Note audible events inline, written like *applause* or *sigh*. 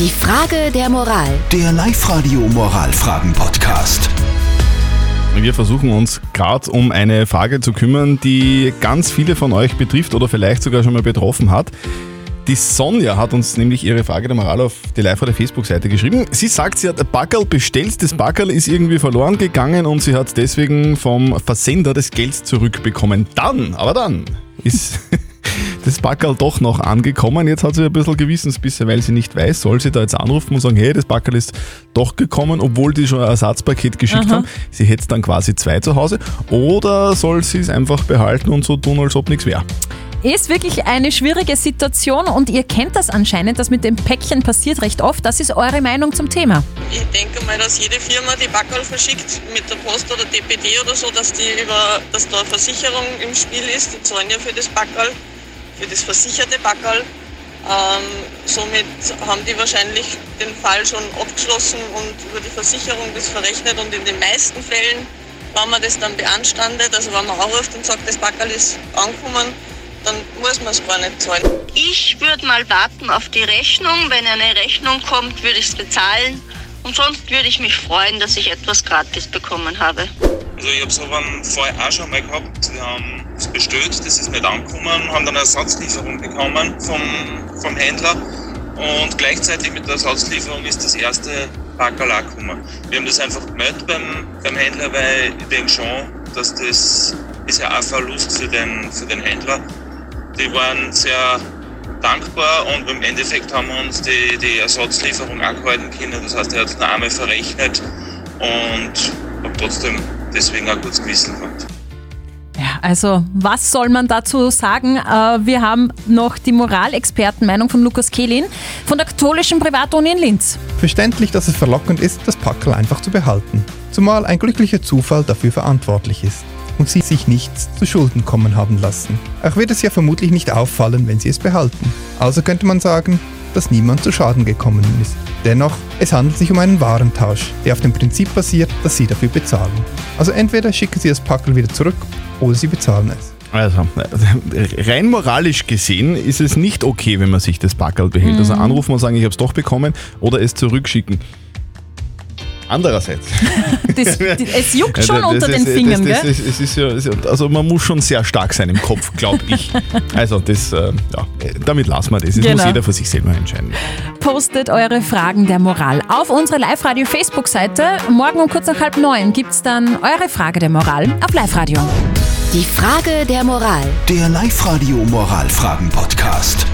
Die Frage der Moral. Der Live-Radio Moralfragen-Podcast. Wir versuchen uns gerade um eine Frage zu kümmern, die ganz viele von euch betrifft oder vielleicht sogar schon mal betroffen hat. Die Sonja hat uns nämlich ihre Frage der Moral auf die live der Facebook-Seite geschrieben. Sie sagt, sie hat ein Backerl bestellt, das Backerl ist irgendwie verloren gegangen und sie hat deswegen vom Versender das Geld zurückbekommen. Dann, aber dann, ist das Backerl doch noch angekommen. Jetzt hat sie ein bisschen Gewissensbisse, weil sie nicht weiß, soll sie da jetzt anrufen und sagen, hey, das Backerl ist doch gekommen, obwohl die schon ein Ersatzpaket geschickt Aha. haben. Sie hätte dann quasi zwei zu Hause. Oder soll sie es einfach behalten und so tun, als ob nichts wäre? Ist wirklich eine schwierige Situation und ihr kennt das anscheinend, das mit dem Päckchen passiert recht oft. Das ist eure Meinung zum Thema. Ich denke mal, dass jede Firma die Backerl verschickt mit der Post oder DPD oder so, dass die über, dass da eine Versicherung im Spiel ist. Die zahlen ja für das Backerl, für das versicherte Backerl. Ähm, somit haben die wahrscheinlich den Fall schon abgeschlossen und über die Versicherung das verrechnet und in den meisten Fällen, wenn man das dann beanstandet, also wenn man anruft und sagt, das Backerl ist angekommen, dann muss man es gar nicht zahlen. Ich würde mal warten auf die Rechnung. Wenn eine Rechnung kommt, würde ich es bezahlen. Und sonst würde ich mich freuen, dass ich etwas gratis bekommen habe. Also ich habe so einen Fall auch schon mal gehabt. Wir haben es bestellt, das ist nicht angekommen, haben dann eine Ersatzlieferung bekommen vom, vom Händler und gleichzeitig mit der Ersatzlieferung ist das erste Packerl auch gekommen. Wir haben das einfach gemeldet beim, beim Händler, weil ich denke schon, dass das ist ja auch ein Verlust für den, für den Händler. Die waren sehr dankbar und im Endeffekt haben wir uns die, die Ersatzlieferung auch gehalten können. Das heißt, er hat noch einmal verrechnet und habe trotzdem deswegen auch gutes Gewissen gehabt. Ja, also was soll man dazu sagen? Äh, Wir haben noch die Moralexpertenmeinung von Lukas Kehlin von der katholischen Privatuni in Linz. Verständlich, dass es verlockend ist, das Packerl einfach zu behalten. Zumal ein glücklicher Zufall dafür verantwortlich ist und sie sich nichts zu Schulden kommen haben lassen. Auch wird es ja vermutlich nicht auffallen, wenn sie es behalten. Also könnte man sagen, dass niemand zu Schaden gekommen ist. Dennoch, es handelt sich um einen Warentausch, der auf dem Prinzip basiert, dass sie dafür bezahlen. Also entweder schicken sie das Packerl wieder zurück oder sie bezahlen es. Also, *laughs* rein moralisch gesehen ist es nicht okay, wenn man sich das Backerl behält. Also anrufen und sagen, ich habe es doch bekommen oder es zurückschicken. Andererseits. *laughs* Das, es juckt schon Ja, das unter ist- den Fingern, das, das, gell? ist, ja, ist ja- also man muss schon sehr stark sein im Kopf, glaube ich. *laughs* Also das, äh, ja, damit lassen wir das. Das Genau. muss jeder für sich selber entscheiden. Postet eure Fragen der Moral auf unsere Live-Radio-Facebook-Seite. Morgen um kurz nach halb neun gibt es dann eure Frage der Moral auf Live-Radio. Die Frage der Moral. Der Live-Radio Moralfragen-Podcast.